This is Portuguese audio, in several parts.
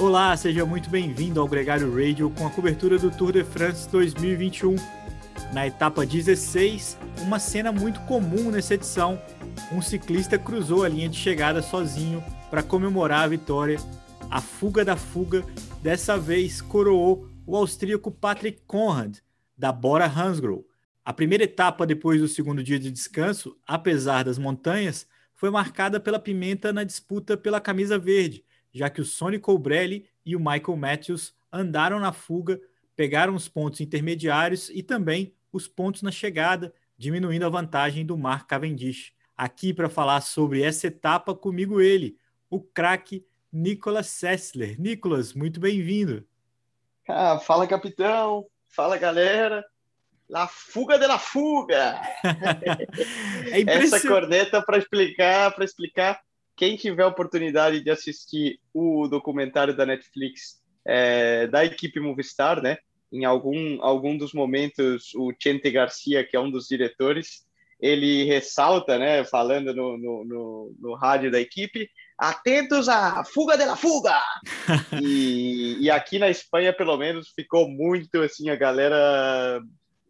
Olá, seja muito bem-vindo ao Gregário Radio com a cobertura do Tour de France 2021. Na etapa 16, uma cena muito comum nessa edição: um ciclista cruzou a linha de chegada sozinho para comemorar a vitória. A fuga da fuga dessa vez coroou o austríaco Patrick Conrad, da Bora Hansgrohe. A primeira etapa depois do segundo dia de descanso, apesar das montanhas, foi marcada pela pimenta na disputa pela camisa verde, já que o Sonny Colbrelli e o Michael Matthews andaram na fuga, pegaram os pontos intermediários e também os pontos na chegada, diminuindo a vantagem do Mark Cavendish. Aqui para falar sobre essa etapa, comigo ele, o craque Nicolas Sessler. Nicolas, muito bem-vindo. Ah, fala, capitão. Fala, galera. La fuga de la fuga. é Essa corneta para explicar, para explicar quem tiver oportunidade de assistir o documentário da Netflix é, da equipe Movistar, né? Em algum, algum dos momentos, o Chente Garcia, que é um dos diretores, ele ressalta, né, falando no, no, no, no rádio da equipe, atentos à fuga de la fuga! e, e aqui na Espanha, pelo menos, ficou muito assim, a galera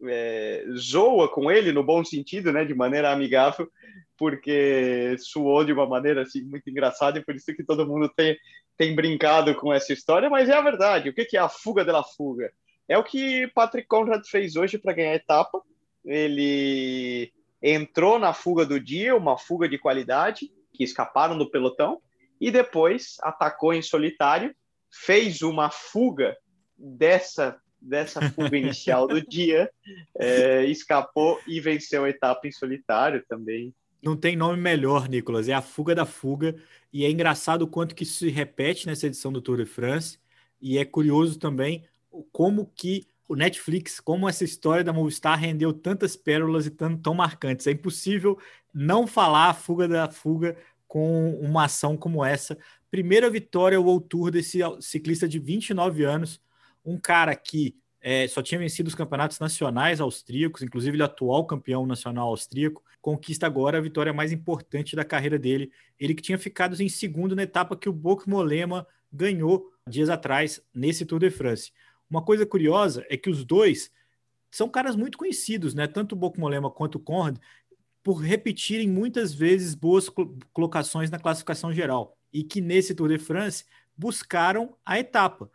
é, zoa com ele, no bom sentido, né, de maneira amigável, porque suou de uma maneira assim muito engraçada e por isso que todo mundo tem, tem brincado com essa história, mas é a verdade. O que é a fuga da fuga? É o que Patrick Conrad fez hoje para ganhar a etapa. Ele entrou na fuga do dia, uma fuga de qualidade, que escaparam do pelotão, e depois atacou em solitário, fez uma fuga dessa dessa fuga inicial do dia, é, escapou e venceu a etapa em solitário também. Não tem nome melhor, Nicolas. É a fuga da fuga. E é engraçado o quanto que isso se repete nessa edição do Tour de France. E é curioso também como que o Netflix, como essa história da Movistar rendeu tantas pérolas e tão, tão marcantes. É impossível não falar a fuga da fuga com uma ação como essa. Primeira vitória World Tour desse ciclista de 29 anos, um cara que é, só tinha vencido os campeonatos nacionais austríacos, inclusive ele atual campeão nacional austríaco, conquista agora a vitória mais importante da carreira dele. Ele que tinha ficado em segundo na etapa que o Boc Molema ganhou dias atrás nesse Tour de France. Uma coisa curiosa é que os dois são caras muito conhecidos, né? Tanto o Boc Molema quanto o Conrad, por repetirem muitas vezes boas colocações na classificação geral e que nesse Tour de France buscaram a etapa,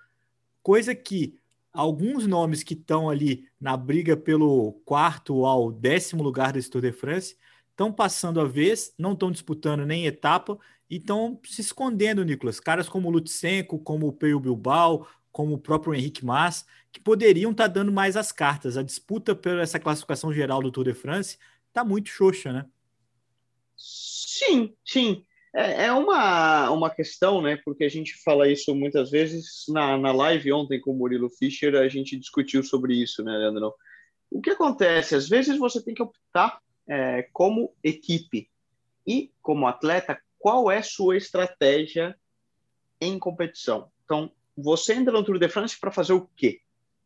coisa que alguns nomes que estão ali na briga pelo quarto ao décimo lugar desse Tour de France estão passando a vez, não estão disputando nem etapa e estão se escondendo, Nicolas. Caras como o Lutsenko, como o Peio Bilbao, como o próprio Henrique Mas, que poderiam estar tá dando mais as cartas. A disputa por essa classificação geral do Tour de France está muito xoxa, né? Sim, sim. É, é uma, uma questão, né? Porque a gente fala isso muitas vezes. Na, na live ontem com o Murilo Fischer, a gente discutiu sobre isso, né, Leandro? O que acontece? Às vezes você tem que optar é, como equipe e como atleta, qual é sua estratégia em competição. Então, você entra no Tour de France para fazer o quê?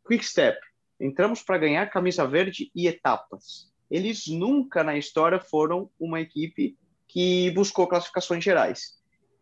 Quick Step. Entramos para ganhar camisa verde e etapas. Eles nunca na história foram uma equipe que buscou classificações gerais.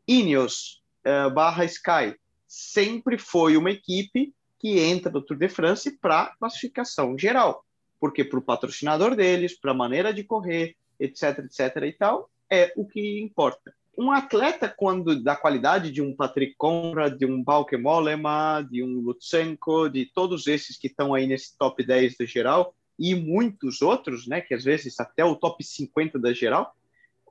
Ineos uh, barra Sky sempre foi uma equipe que entra no Tour de France para classificação geral, porque para o patrocinador deles, para a maneira de correr, etc, etc e tal, é o que importa. Um atleta, quando da qualidade de um Patrick Conrad, de um Bauke Mollema, de um Lutsenko, de todos esses que estão aí nesse top 10 do geral, e muitos outros, né, que às vezes até o top 50 da geral,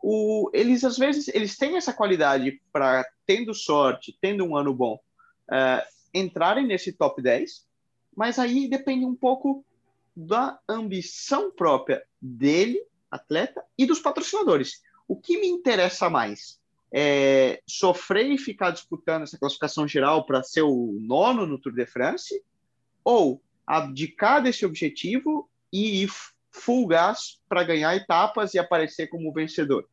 o, eles às vezes eles têm essa qualidade para, tendo sorte, tendo um ano bom, uh, entrarem nesse top 10, mas aí depende um pouco da ambição própria dele, atleta, e dos patrocinadores. O que me interessa mais? É sofrer e ficar disputando essa classificação geral para ser o nono no Tour de France? Ou abdicar desse objetivo e ir full gas para ganhar etapas e aparecer como vencedor.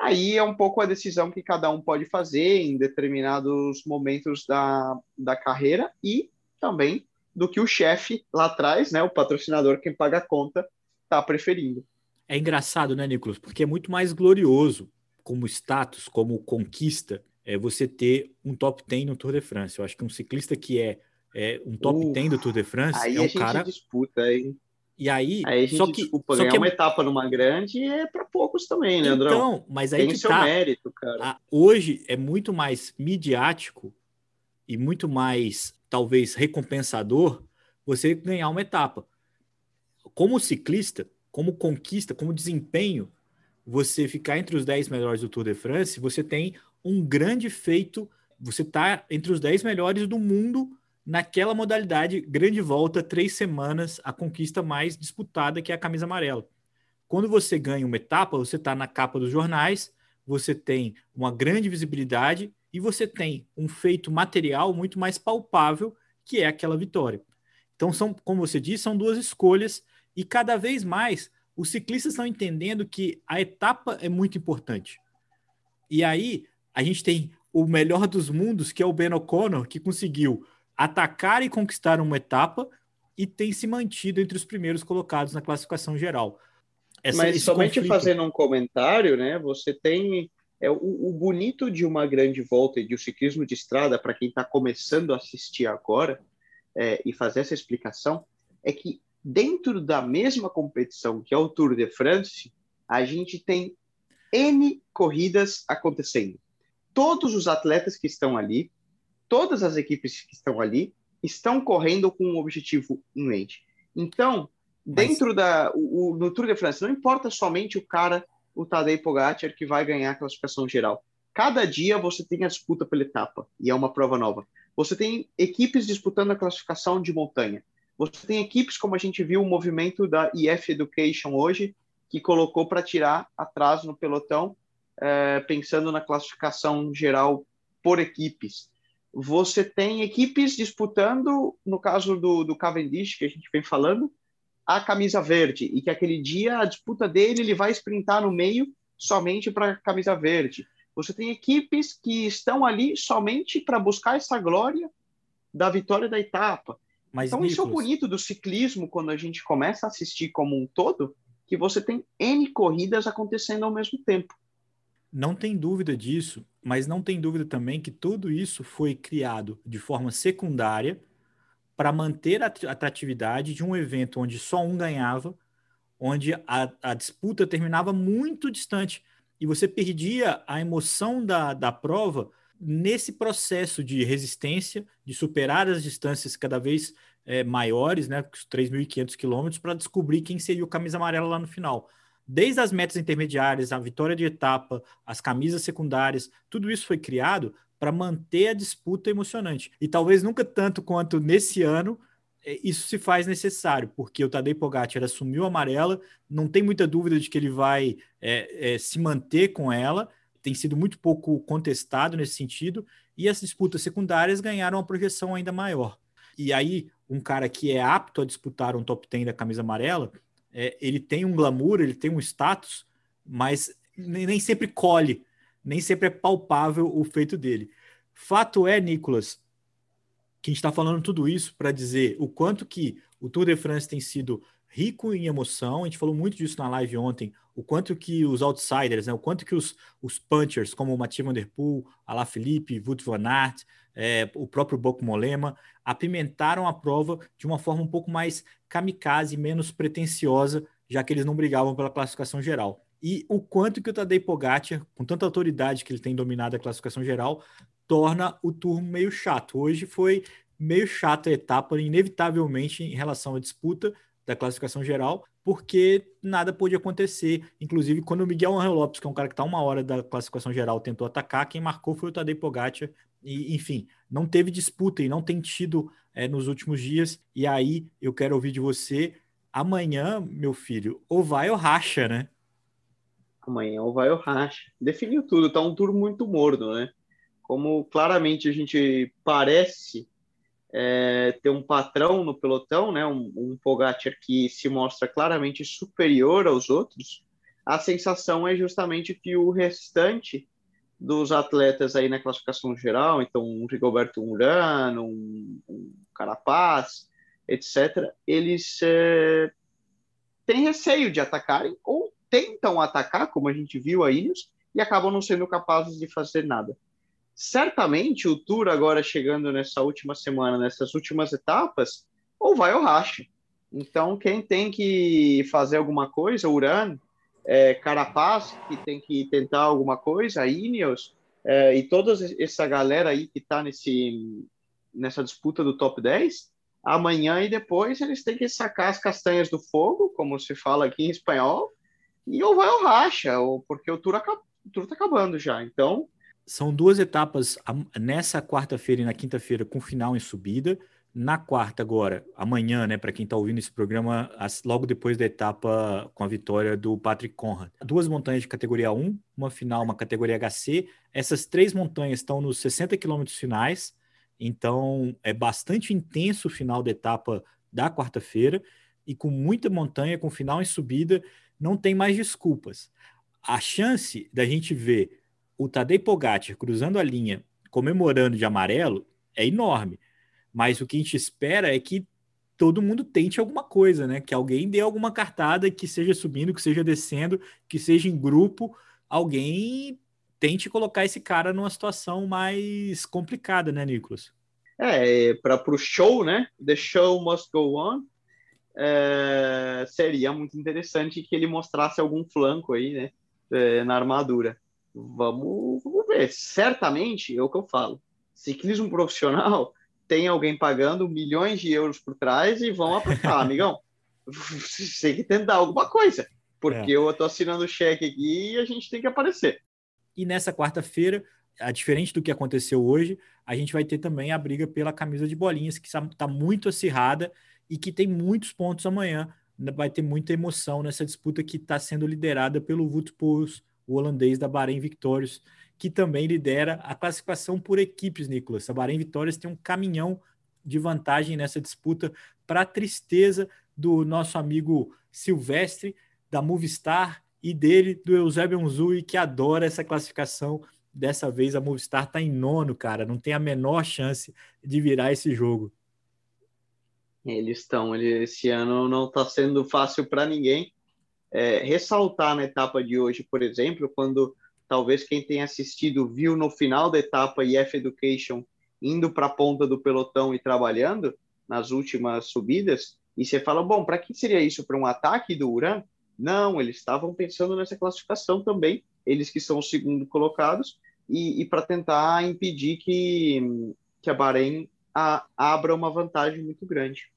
Aí é um pouco a decisão que cada um pode fazer em determinados momentos da, da carreira e também do que o chefe lá atrás, né, o patrocinador, quem paga a conta, está preferindo. É engraçado, né, Nicolas? Porque é muito mais glorioso como status, como conquista, é você ter um top 10 no Tour de France. Eu acho que um ciclista que é, é um top uh, 10 do Tour de France aí é um cara. disputa, hein? E aí, aí só que, desculpa, só ganhar que é uma etapa numa grande é para poucos também, né, Andrão? Então, mas aí Tem que seu tá. mérito, cara. A, hoje é muito mais midiático e muito mais, talvez, recompensador você ganhar uma etapa. Como ciclista, como conquista, como desempenho, você ficar entre os 10 melhores do Tour de France, você tem um grande feito, você está entre os 10 melhores do mundo naquela modalidade grande volta, três semanas, a conquista mais disputada, que é a camisa amarela. Quando você ganha uma etapa, você está na capa dos jornais, você tem uma grande visibilidade e você tem um feito material muito mais palpável, que é aquela vitória. Então, são, como você disse, são duas escolhas e cada vez mais os ciclistas estão entendendo que a etapa é muito importante. E aí, a gente tem o melhor dos mundos, que é o Ben O'Connor, que conseguiu atacar e conquistar uma etapa e tem se mantido entre os primeiros colocados na classificação geral. Essa, Mas somente conflito... fazendo um comentário, né? Você tem é o, o, bonito de uma grande volta e de um ciclismo de estrada para quem está começando a assistir agora é, e fazer essa explicação é que dentro da mesma competição que é o Tour de France, a gente tem N corridas acontecendo. Todos os atletas que estão ali todas as equipes que estão ali estão correndo com um objetivo em mente. Então, dentro Mas... da o, o, no Tour de France, não importa somente o cara, o Tadej Pogacar que vai ganhar a classificação geral. Cada dia você tem a disputa pela etapa e é uma prova nova. Você tem equipes disputando a classificação de montanha. Você tem equipes como a gente viu o movimento da EF Education hoje, que colocou para tirar atrás no pelotão, é, pensando na classificação geral por equipes você tem equipes disputando, no caso do, do Cavendish, que a gente vem falando, a camisa verde, e que aquele dia a disputa dele ele vai sprintar no meio somente para a camisa verde. Você tem equipes que estão ali somente para buscar essa glória da vitória da etapa. Mas, então, Nicolas... isso é o bonito do ciclismo quando a gente começa a assistir como um todo, que você tem N corridas acontecendo ao mesmo tempo. Não tem dúvida disso, mas não tem dúvida também que tudo isso foi criado de forma secundária para manter a atratividade de um evento onde só um ganhava, onde a, a disputa terminava muito distante. E você perdia a emoção da, da prova nesse processo de resistência, de superar as distâncias cada vez é, maiores, né, os 3.500 quilômetros, para descobrir quem seria o camisa amarela lá no final desde as metas intermediárias, a vitória de etapa, as camisas secundárias, tudo isso foi criado para manter a disputa emocionante. E talvez nunca tanto quanto nesse ano é, isso se faz necessário, porque o Tadej Pogacar assumiu a amarela, não tem muita dúvida de que ele vai é, é, se manter com ela, tem sido muito pouco contestado nesse sentido, e as disputas secundárias ganharam uma projeção ainda maior. E aí, um cara que é apto a disputar um top 10 da camisa amarela, é, ele tem um glamour, ele tem um status, mas nem sempre colhe, nem sempre é palpável o feito dele. Fato é, Nicolas, que a gente está falando tudo isso para dizer o quanto que o Tour de France tem sido rico em emoção. A gente falou muito disso na live ontem. O quanto que os outsiders, né, o quanto que os, os punchers, como o Mathieu Van Der Poel, Alaphilippe, Wout van Aert, é, o próprio Boco Molema, apimentaram a prova de uma forma um pouco mais kamikaze, menos pretensiosa, já que eles não brigavam pela classificação geral. E o quanto que o Tadej Pogacar, com tanta autoridade que ele tem dominado a classificação geral, torna o turno meio chato. Hoje foi meio chato a etapa, inevitavelmente, em relação à disputa da classificação geral, porque nada pôde acontecer. Inclusive, quando o Miguel Angel Lopes, que é um cara que está uma hora da classificação geral, tentou atacar, quem marcou foi o Tadej Pogacar. E, enfim, não teve disputa e não tem tido é, nos últimos dias. E aí eu quero ouvir de você. Amanhã, meu filho, ou vai ou racha, né? Amanhã ou vai ou racha. Definiu tudo, tá um tour muito morno, né? Como claramente a gente parece é, ter um patrão no pelotão, né? Um, um Pogacar que se mostra claramente superior aos outros. A sensação é justamente que o restante dos atletas aí na classificação geral, então um Rigoberto Urano, um, um Carapaz, etc., eles é, têm receio de atacarem ou tentam atacar, como a gente viu aí, e acabam não sendo capazes de fazer nada. Certamente o Tour agora chegando nessa última semana, nessas últimas etapas, ou vai ou racha. Então, quem tem que fazer alguma coisa, Uran, é, Carapaz, que tem que tentar alguma coisa, Ineos, é, e toda essa galera aí que está nessa disputa do top 10, amanhã e depois eles têm que sacar as castanhas do fogo, como se fala aqui em espanhol, e ou vai ou racha, ou porque o tour está acabando já. Então. São duas etapas nessa quarta-feira e na quinta-feira com final em subida. Na quarta, agora, amanhã, né, para quem está ouvindo esse programa, logo depois da etapa com a vitória do Patrick Conrad. Duas montanhas de categoria 1, uma final, uma categoria HC. Essas três montanhas estão nos 60 quilômetros finais, então é bastante intenso o final da etapa da quarta-feira, e com muita montanha, com final em subida, não tem mais desculpas. A chance da gente ver o Tadej Pogacar cruzando a linha, comemorando de amarelo, é enorme mas o que a gente espera é que todo mundo tente alguma coisa, né? Que alguém dê alguma cartada, que seja subindo, que seja descendo, que seja em grupo, alguém tente colocar esse cara numa situação mais complicada, né, Nicolas? É, para o show, né? The show must go on. É, seria muito interessante que ele mostrasse algum flanco aí, né? É, na armadura. Vamos, vamos ver. Certamente, é o que eu falo. Ciclismo profissional tem alguém pagando milhões de euros por trás e vão apertar, amigão. Você tem que tentar alguma coisa, porque é. eu estou assinando o cheque aqui e a gente tem que aparecer. E nessa quarta-feira, a diferente do que aconteceu hoje, a gente vai ter também a briga pela camisa de bolinhas, que está muito acirrada e que tem muitos pontos amanhã. Vai ter muita emoção nessa disputa que está sendo liderada pelo Poels, o holandês da Bahrein Victorious, que também lidera a classificação por equipes, Nicolas. A Bahrein Vitórias tem um caminhão de vantagem nessa disputa para a tristeza do nosso amigo Silvestre, da Movistar e dele, do Eusébio Unzui, que adora essa classificação. Dessa vez a Movistar está em nono, cara, não tem a menor chance de virar esse jogo. Eles estão, esse ano não está sendo fácil para ninguém. É, ressaltar na etapa de hoje, por exemplo, quando talvez quem tenha assistido viu no final da etapa IF Education indo para a ponta do pelotão e trabalhando nas últimas subidas, e você fala, bom, para que seria isso? Para um ataque do Uran? Não, eles estavam pensando nessa classificação também, eles que são os segundo colocados, e, e para tentar impedir que, que a Bahrein a, abra uma vantagem muito grande.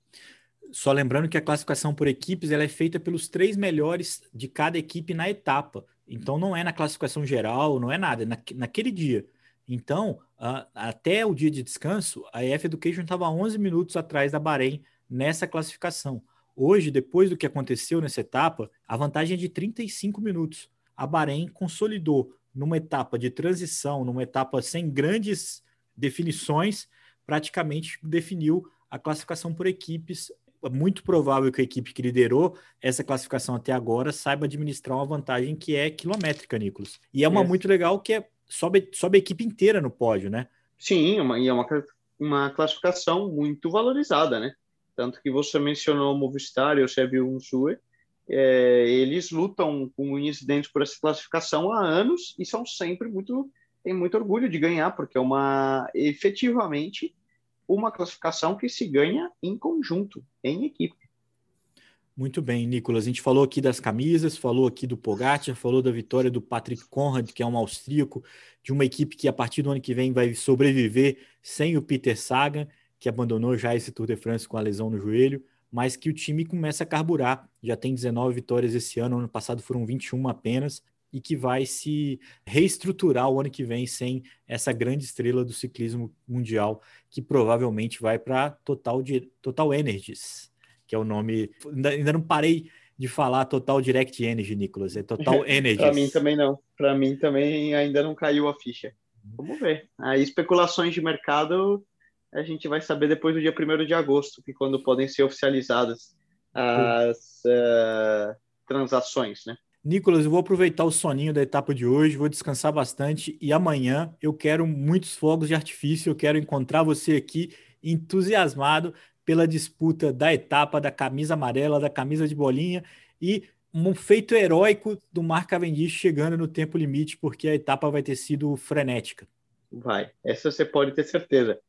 Só lembrando que a classificação por equipes ela é feita pelos três melhores de cada equipe na etapa. Então não é na classificação geral, não é nada, é na, naquele dia. Então, uh, até o dia de descanso, a EF Education estava 11 minutos atrás da Bahrein nessa classificação. Hoje, depois do que aconteceu nessa etapa, a vantagem é de 35 minutos. A Bahrein consolidou numa etapa de transição, numa etapa sem grandes definições, praticamente definiu a classificação por equipes muito provável que a equipe que liderou essa classificação até agora saiba administrar uma vantagem que é quilométrica, Nicolas. E é uma é. muito legal que é, sobe, sobe a equipe inteira no pódio, né? Sim, uma, e é uma, uma classificação muito valorizada, né? Tanto que você mencionou o Movistar e o Sérgio Unsue, é, eles lutam com incidentes por essa classificação há anos e são sempre muito tem muito orgulho de ganhar porque é uma efetivamente uma classificação que se ganha em conjunto, em equipe. Muito bem, Nicolas. A gente falou aqui das camisas, falou aqui do Pogacar, falou da vitória do Patrick Conrad, que é um austríaco, de uma equipe que a partir do ano que vem vai sobreviver sem o Peter Sagan, que abandonou já esse Tour de France com a lesão no joelho, mas que o time começa a carburar. Já tem 19 vitórias esse ano, ano passado foram 21 apenas, e que vai se reestruturar o ano que vem sem essa grande estrela do ciclismo mundial, que provavelmente vai para Total, Total Energies, que é o nome. Ainda, ainda não parei de falar Total Direct Energy, Nicolas. É Total Energies. para mim também não. Para mim também ainda não caiu a ficha. Vamos ver. Aí especulações de mercado a gente vai saber depois do dia 1 de agosto, que quando podem ser oficializadas as uh, transações, né? Nicolas, eu vou aproveitar o soninho da etapa de hoje, vou descansar bastante e amanhã eu quero muitos fogos de artifício, eu quero encontrar você aqui entusiasmado pela disputa da etapa da camisa amarela, da camisa de bolinha e um feito heróico do Mark Cavendish chegando no tempo limite, porque a etapa vai ter sido frenética. Vai. Essa você pode ter certeza.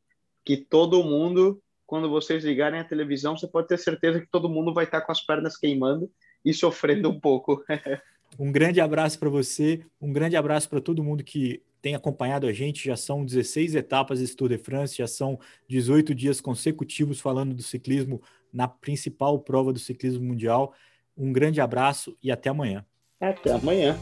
Que todo mundo, quando vocês ligarem a televisão, você pode ter certeza que todo mundo vai estar com as pernas queimando e sofrendo um pouco. um grande abraço para você, um grande abraço para todo mundo que tem acompanhado a gente. Já são 16 etapas desse Tour de France, já são 18 dias consecutivos falando do ciclismo na principal prova do ciclismo mundial. Um grande abraço e até amanhã. Até amanhã.